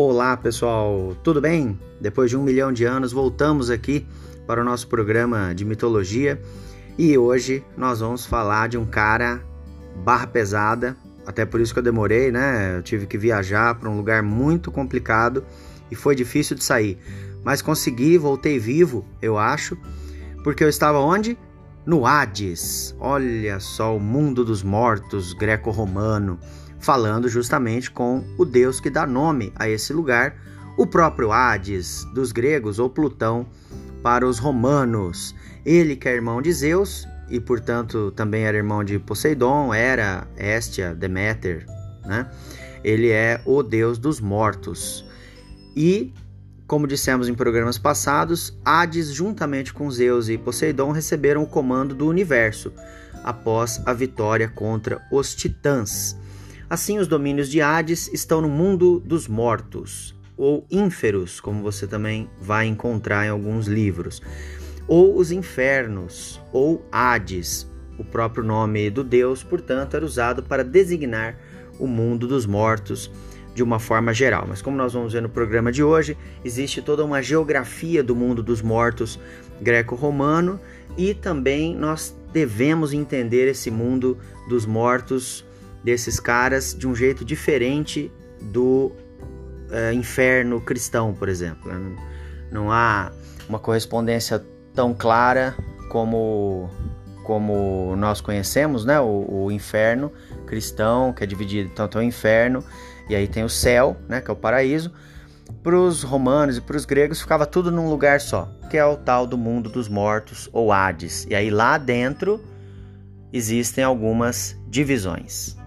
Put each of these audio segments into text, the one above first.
Olá pessoal, tudo bem? Depois de um milhão de anos, voltamos aqui para o nosso programa de mitologia e hoje nós vamos falar de um cara barra pesada, até por isso que eu demorei, né? Eu tive que viajar para um lugar muito complicado e foi difícil de sair, mas consegui, voltei vivo, eu acho, porque eu estava onde? No Hades. Olha só o mundo dos mortos greco-romano falando justamente com o deus que dá nome a esse lugar, o próprio Hades dos gregos ou Plutão para os romanos. Ele que é irmão de Zeus e, portanto, também era irmão de Poseidon, Hera, Hestia, Deméter, né? Ele é o deus dos mortos. E, como dissemos em programas passados, Hades, juntamente com Zeus e Poseidon, receberam o comando do universo após a vitória contra os titãs. Assim, os domínios de Hades estão no mundo dos mortos, ou ínferos, como você também vai encontrar em alguns livros, ou os infernos, ou Hades. O próprio nome do deus, portanto, era usado para designar o mundo dos mortos de uma forma geral. Mas como nós vamos ver no programa de hoje, existe toda uma geografia do mundo dos mortos greco-romano e também nós devemos entender esse mundo dos mortos desses caras de um jeito diferente do é, inferno cristão, por exemplo. Não há uma correspondência tão clara como como nós conhecemos, né? O, o, inferno cristão, que é dividido tanto o inferno e aí tem o céu, né? Que é o paraíso. Para os romanos e para os gregos ficava tudo num lugar só, que é o tal do mundo dos mortos ou Hades. E aí lá dentro existem algumas divisões.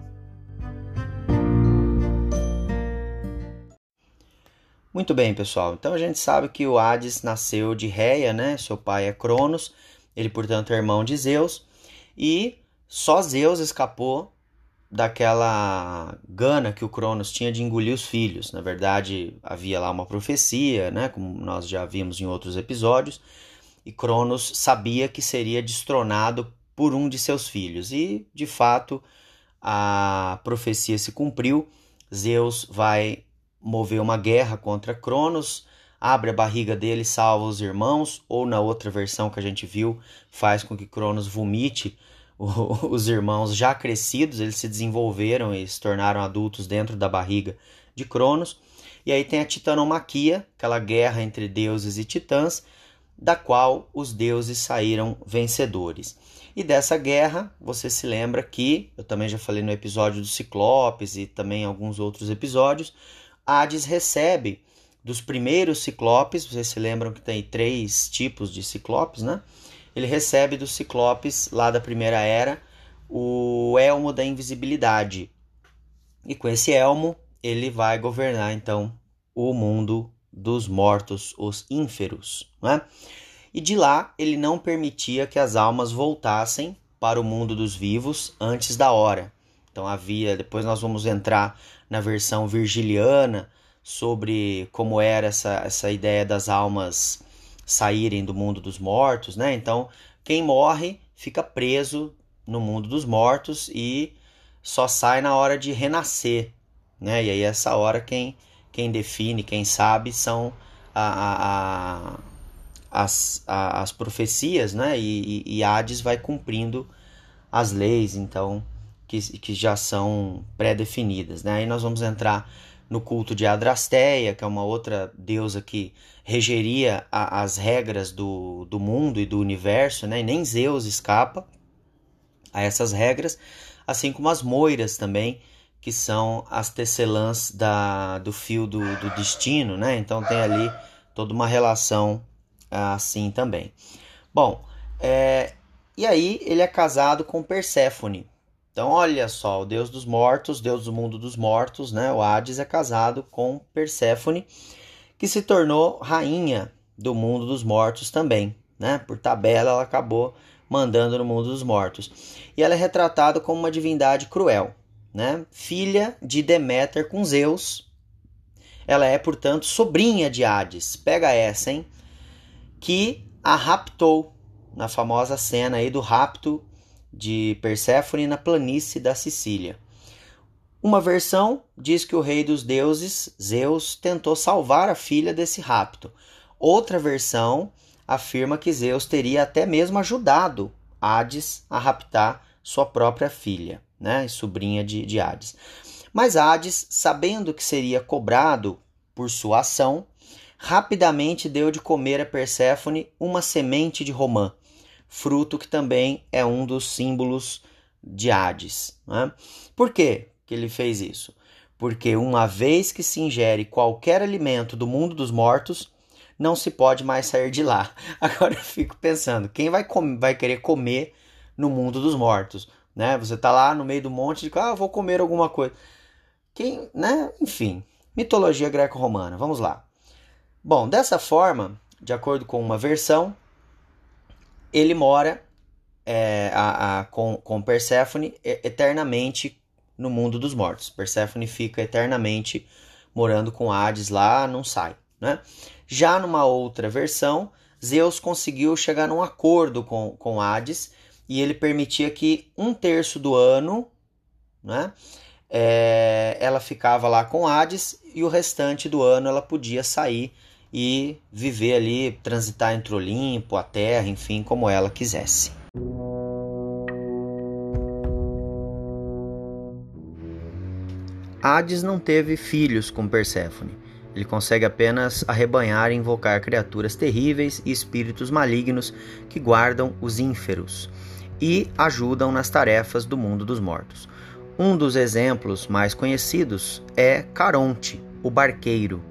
Muito bem, pessoal. Então a gente sabe que o Hades nasceu de Reia, né? Seu pai é Cronos, ele, portanto, é irmão de Zeus, e só Zeus escapou daquela gana que o Cronos tinha de engolir os filhos. Na verdade, havia lá uma profecia, né? Como nós já vimos em outros episódios, e Cronos sabia que seria destronado por um de seus filhos. E, de fato, a profecia se cumpriu. Zeus vai mover uma guerra contra Cronos, abre a barriga dele, salva os irmãos, ou na outra versão que a gente viu, faz com que Cronos vomite os irmãos já crescidos, eles se desenvolveram e se tornaram adultos dentro da barriga de Cronos. E aí tem a titanomaquia, aquela guerra entre deuses e titãs, da qual os deuses saíram vencedores. E dessa guerra, você se lembra que, eu também já falei no episódio do Ciclopes e também em alguns outros episódios, Hades recebe dos primeiros ciclopes, vocês se lembram que tem três tipos de ciclopes, né? Ele recebe dos ciclopes lá da primeira era o elmo da invisibilidade. E com esse elmo, ele vai governar então o mundo dos mortos, os ínferos, né? E de lá ele não permitia que as almas voltassem para o mundo dos vivos antes da hora. Então havia, depois nós vamos entrar na versão virgiliana sobre como era essa, essa ideia das almas saírem do mundo dos mortos, né? Então, quem morre fica preso no mundo dos mortos e só sai na hora de renascer, né? E aí essa hora quem quem define, quem sabe são a, a, a as, as profecias, né? E, e, e Hades vai cumprindo as leis, então que, que já são pré-definidas. Né? Aí nós vamos entrar no culto de Adrasteia, que é uma outra deusa que regeria a, as regras do, do mundo e do universo, né? e nem Zeus escapa a essas regras, assim como as moiras também, que são as tecelãs da, do fio do, do destino, né? então tem ali toda uma relação assim também. Bom, é, e aí ele é casado com Perséfone, então, olha só, o deus dos mortos, deus do mundo dos mortos, né? O Hades é casado com Perséfone, que se tornou rainha do mundo dos mortos também, né? Por tabela, ela acabou mandando no mundo dos mortos. E ela é retratada como uma divindade cruel, né? Filha de Deméter com Zeus. Ela é, portanto, sobrinha de Hades. Pega essa, hein? Que a raptou na famosa cena aí do rapto de Perséfone na planície da Sicília. Uma versão diz que o rei dos deuses, Zeus, tentou salvar a filha desse rapto. Outra versão afirma que Zeus teria até mesmo ajudado Hades a raptar sua própria filha, né, sobrinha de, de Hades. Mas Hades, sabendo que seria cobrado por sua ação, rapidamente deu de comer a Perséfone uma semente de romã, fruto que também é um dos símbolos de Hades. Né? Por que ele fez isso? Porque uma vez que se ingere qualquer alimento do mundo dos mortos, não se pode mais sair de lá. Agora eu fico pensando, quem vai, vai querer comer no mundo dos mortos? Né? Você tá lá no meio do monte de, ah, vou comer alguma coisa. Quem, né? Enfim, mitologia greco-romana. Vamos lá. Bom, dessa forma, de acordo com uma versão, ele mora é, a, a, com, com eternamente no mundo dos mortos. Perséfone fica eternamente morando com Hades lá, não sai, né? Já numa outra versão, Zeus conseguiu chegar num acordo com, com Hades e ele permitia que um terço do ano, né? É, ela ficava lá com Hades e o restante do ano ela podia sair e viver ali, transitar entre o Olimpo, a Terra, enfim, como ela quisesse. Hades não teve filhos com Perséfone. Ele consegue apenas arrebanhar e invocar criaturas terríveis e espíritos malignos que guardam os ínferos e ajudam nas tarefas do mundo dos mortos. Um dos exemplos mais conhecidos é Caronte, o barqueiro.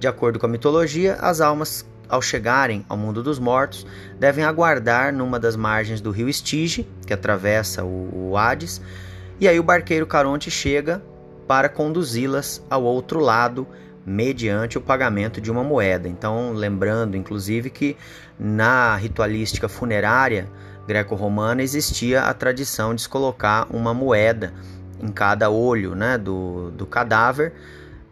De acordo com a mitologia, as almas, ao chegarem ao mundo dos mortos, devem aguardar numa das margens do rio Estige, que atravessa o, o Hades, e aí o barqueiro Caronte chega para conduzi-las ao outro lado mediante o pagamento de uma moeda. Então, lembrando inclusive que na ritualística funerária greco-romana existia a tradição de se colocar uma moeda em cada olho né, do, do cadáver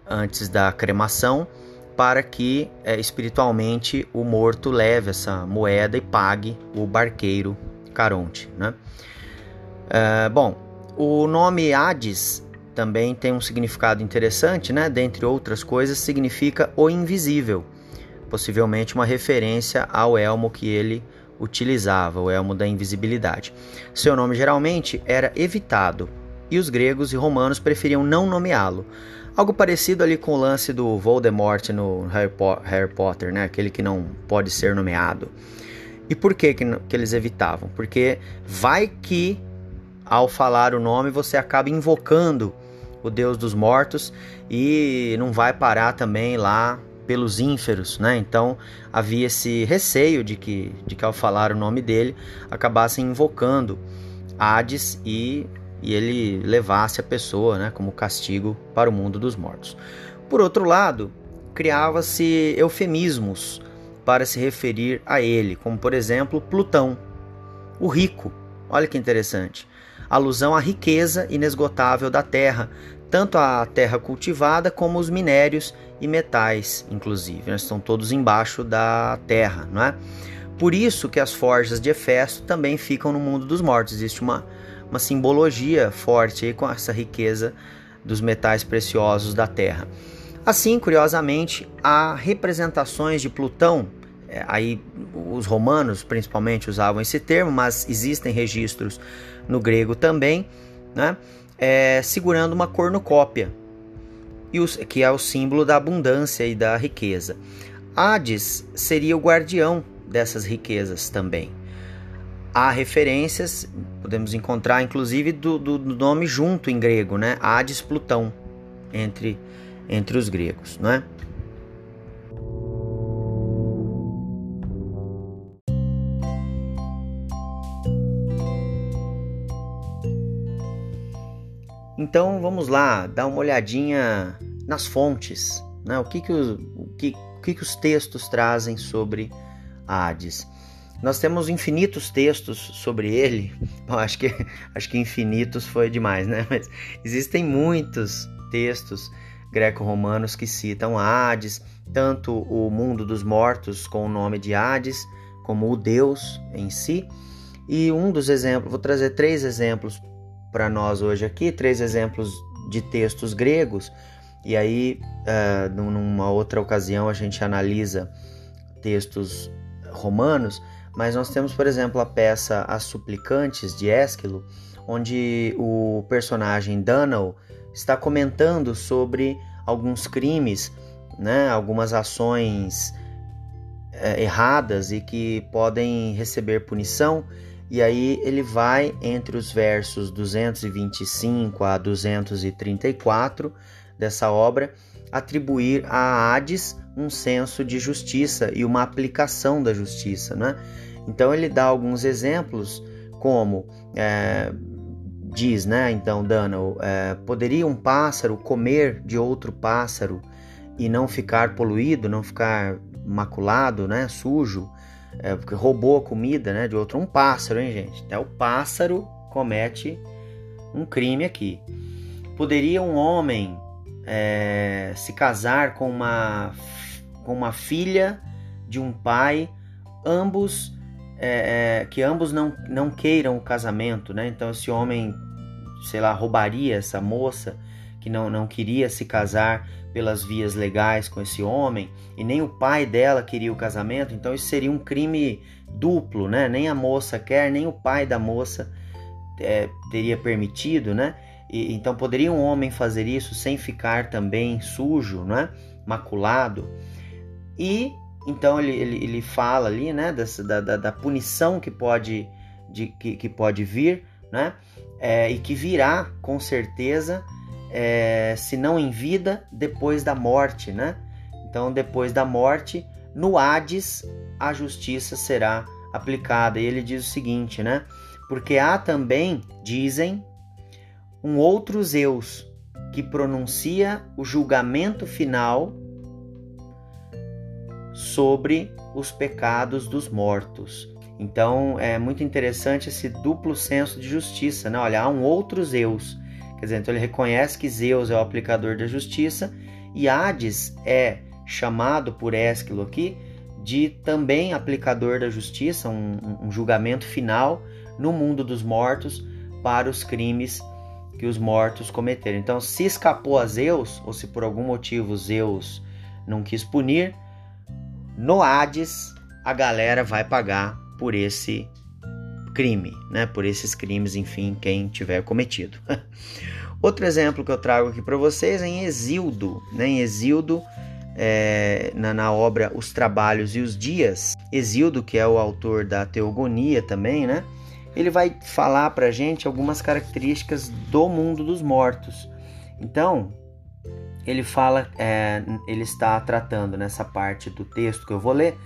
antes da cremação para que é, espiritualmente o morto leve essa moeda e pague o barqueiro Caronte. Né? É, bom, o nome Hades também tem um significado interessante, né? Dentre outras coisas, significa o invisível, possivelmente uma referência ao elmo que ele utilizava, o elmo da invisibilidade. Seu nome geralmente era evitado e os gregos e romanos preferiam não nomeá-lo. Algo parecido ali com o lance do Voldemort no Harry, po Harry Potter, né? Aquele que não pode ser nomeado. E por que, que, que eles evitavam? Porque vai que ao falar o nome você acaba invocando o Deus dos mortos, e não vai parar também lá pelos ínferos, né? Então havia esse receio de que, de que ao falar o nome dele acabassem invocando Hades e, e ele levasse a pessoa, né, como castigo para o mundo dos mortos. Por outro lado, criava-se eufemismos para se referir a ele, como por exemplo Plutão, o rico. Olha que interessante alusão à riqueza inesgotável da terra, tanto a terra cultivada como os minérios e metais, inclusive, né? estão todos embaixo da terra, não é? Por isso que as forjas de Hefesto também ficam no mundo dos mortos. Existe uma, uma simbologia forte aí com essa riqueza dos metais preciosos da terra. Assim, curiosamente, há representações de Plutão é, aí os romanos principalmente usavam esse termo, mas existem registros no grego também, né? É, segurando uma cornucópia, e os, que é o símbolo da abundância e da riqueza. Hades seria o guardião dessas riquezas também. Há referências, podemos encontrar inclusive do, do, do nome junto em grego, né? Hades Plutão, entre, entre os gregos, não é? Então vamos lá, dar uma olhadinha nas fontes, né? o, que, que, os, o, que, que os textos trazem sobre Hades. Nós temos infinitos textos sobre ele, Bom, acho, que, acho que infinitos foi demais, né? Mas existem muitos textos greco-romanos que citam Hades, tanto o mundo dos mortos com o nome de Hades, como o Deus em si. E um dos exemplos, vou trazer três exemplos para nós hoje aqui, três exemplos de textos gregos, e aí uh, numa outra ocasião a gente analisa textos romanos, mas nós temos, por exemplo, a peça As Suplicantes de Ésquilo, onde o personagem Daniel está comentando sobre alguns crimes, né, algumas ações é, erradas e que podem receber punição. E aí ele vai entre os versos 225 a 234 dessa obra atribuir a Hades um senso de justiça e uma aplicação da justiça, né? Então ele dá alguns exemplos, como é, diz, né? Então Daniel, é, poderia um pássaro comer de outro pássaro e não ficar poluído, não ficar maculado, né? Sujo, é, porque roubou a comida, né? De outro um pássaro, hein, gente? Até o pássaro comete um crime aqui. Poderia um homem é, se casar com uma com uma filha de um pai, ambos é, é, que ambos não, não queiram o casamento, né? Então esse homem, sei lá, roubaria essa moça que não, não queria se casar pelas vias legais com esse homem e nem o pai dela queria o casamento, então isso seria um crime duplo, né? Nem a moça quer, nem o pai da moça é, teria permitido, né? E, então poderia um homem fazer isso sem ficar também sujo, né? Maculado. E então ele, ele, ele fala ali, né? Dessa, da, da, da punição que pode, de, que, que pode vir, né? É, e que virá com certeza é, se não em vida, depois da morte, né? Então, depois da morte, no Hades, a justiça será aplicada. E ele diz o seguinte, né? Porque há também, dizem, um outro Zeus que pronuncia o julgamento final sobre os pecados dos mortos. Então é muito interessante esse duplo senso de justiça, né? Olha, há um outro Zeus Quer dizer, então ele reconhece que Zeus é o aplicador da justiça e Hades é chamado por Ésquilo aqui de também aplicador da justiça, um, um julgamento final no mundo dos mortos para os crimes que os mortos cometeram. Então, se escapou a Zeus, ou se por algum motivo Zeus não quis punir, no Hades a galera vai pagar por esse crime, né? Por esses crimes, enfim, quem tiver cometido. Outro exemplo que eu trago aqui para vocês é em Exildo, né? Em Exildo, é, na, na, obra Os Trabalhos e os Dias, Exildo, que é o autor da Teogonia também, né? Ele vai falar para gente algumas características do mundo dos mortos. Então, ele fala, é, ele está tratando nessa parte do texto que eu vou ler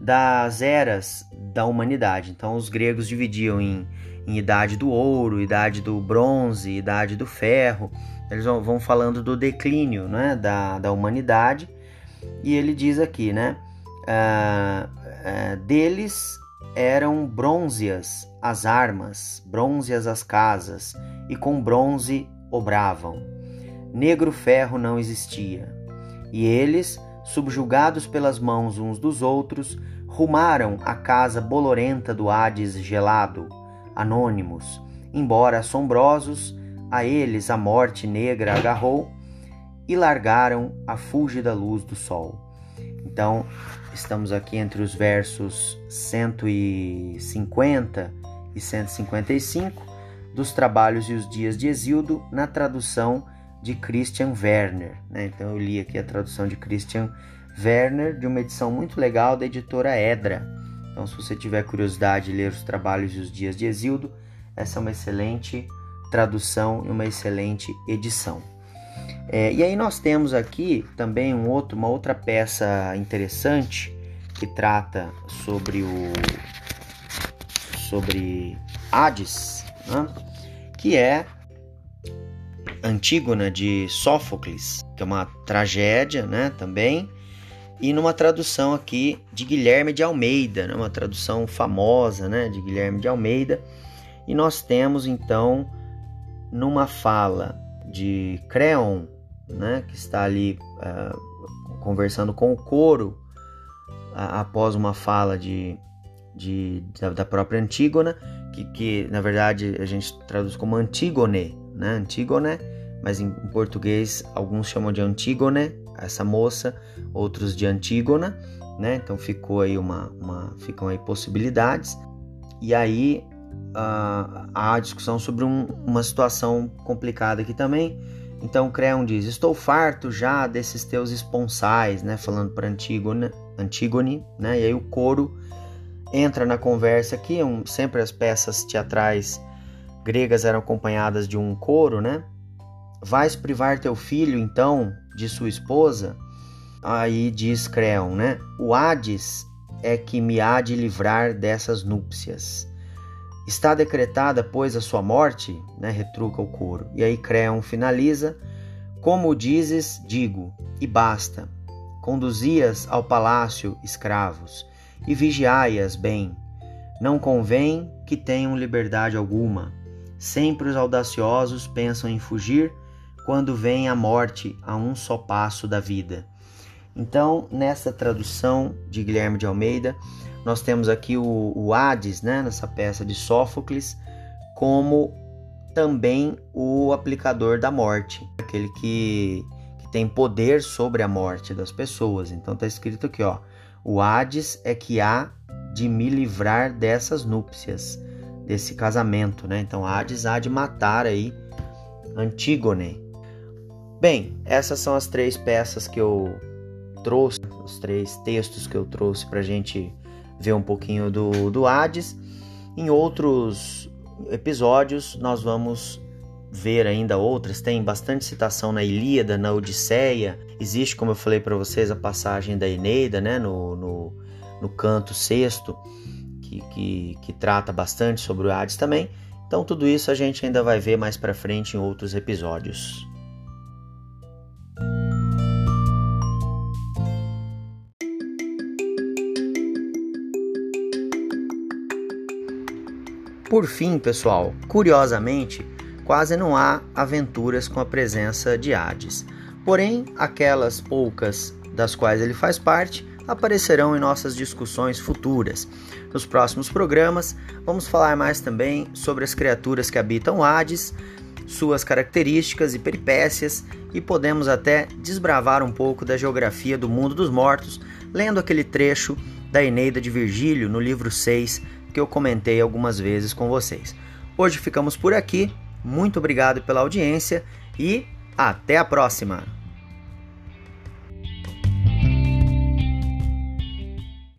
das eras da humanidade. Então, os gregos dividiam em, em idade do ouro, idade do bronze, idade do ferro. Eles vão, vão falando do declínio né, da, da humanidade. E ele diz aqui, né? Uh, uh, deles eram brônzeas as armas, brônzeas as casas, e com bronze obravam. Negro ferro não existia. E eles subjugados pelas mãos uns dos outros, rumaram à casa bolorenta do Hades gelado, anônimos, embora assombrosos, a eles a morte negra agarrou e largaram a fúlgida luz do sol. Então, estamos aqui entre os versos 150 e 155 dos Trabalhos e os Dias de Exildo, na tradução de Christian Werner. Né? Então eu li aqui a tradução de Christian Werner, de uma edição muito legal da editora Edra. Então, se você tiver curiosidade de ler os trabalhos e os dias de Exildo, essa é uma excelente tradução e uma excelente edição. É, e aí nós temos aqui também um outro, uma outra peça interessante que trata sobre o sobre Hades, né? que é Antígona de Sófocles, que é uma tragédia, né, também, e numa tradução aqui de Guilherme de Almeida, né, uma tradução famosa, né, de Guilherme de Almeida. E nós temos então numa fala de Creon, né, que está ali uh, conversando com o coro uh, após uma fala de, de da, da, própria Antígona, que, que na verdade a gente traduz como Antígone, né? Antígone mas em português alguns chamam de Antígone, essa moça, outros de Antígona, né? Então ficou aí uma, uma ficam aí possibilidades. E aí uh, há discussão sobre um, uma situação complicada aqui também. Então Creon diz: Estou farto já desses teus esponsais, né? Falando para Antígona, Antígone, né? E aí o coro entra na conversa aqui. Um, sempre as peças teatrais gregas eram acompanhadas de um coro, né? Vais privar teu filho, então, de sua esposa? Aí diz Creon, né? O Hades é que me há de livrar dessas núpcias. Está decretada, pois, a sua morte? Né? Retruca o coro. E aí Creon finaliza: Como dizes, digo, e basta. Conduzias ao palácio escravos, e vigiai-as bem. Não convém que tenham liberdade alguma. Sempre os audaciosos pensam em fugir quando vem a morte a um só passo da vida. Então, nessa tradução de Guilherme de Almeida, nós temos aqui o, o Hades, né, nessa peça de Sófocles, como também o aplicador da morte, aquele que, que tem poder sobre a morte das pessoas. Então está escrito aqui, ó, o Hades é que há de me livrar dessas núpcias, desse casamento, né? Então Hades há de matar aí Antígone. Bem, essas são as três peças que eu trouxe, os três textos que eu trouxe para a gente ver um pouquinho do, do Hades. Em outros episódios, nós vamos ver ainda outras. Tem bastante citação na Ilíada, na Odisseia. Existe, como eu falei para vocês, a passagem da Eneida, né, no, no, no canto sexto, que, que, que trata bastante sobre o Hades também. Então, tudo isso a gente ainda vai ver mais para frente em outros episódios. Por fim, pessoal, curiosamente, quase não há aventuras com a presença de Hades. Porém, aquelas poucas das quais ele faz parte aparecerão em nossas discussões futuras. Nos próximos programas, vamos falar mais também sobre as criaturas que habitam Hades, suas características e peripécias, e podemos até desbravar um pouco da geografia do mundo dos mortos, lendo aquele trecho da Eneida de Virgílio no livro 6 que eu comentei algumas vezes com vocês. Hoje ficamos por aqui, muito obrigado pela audiência e até a próxima!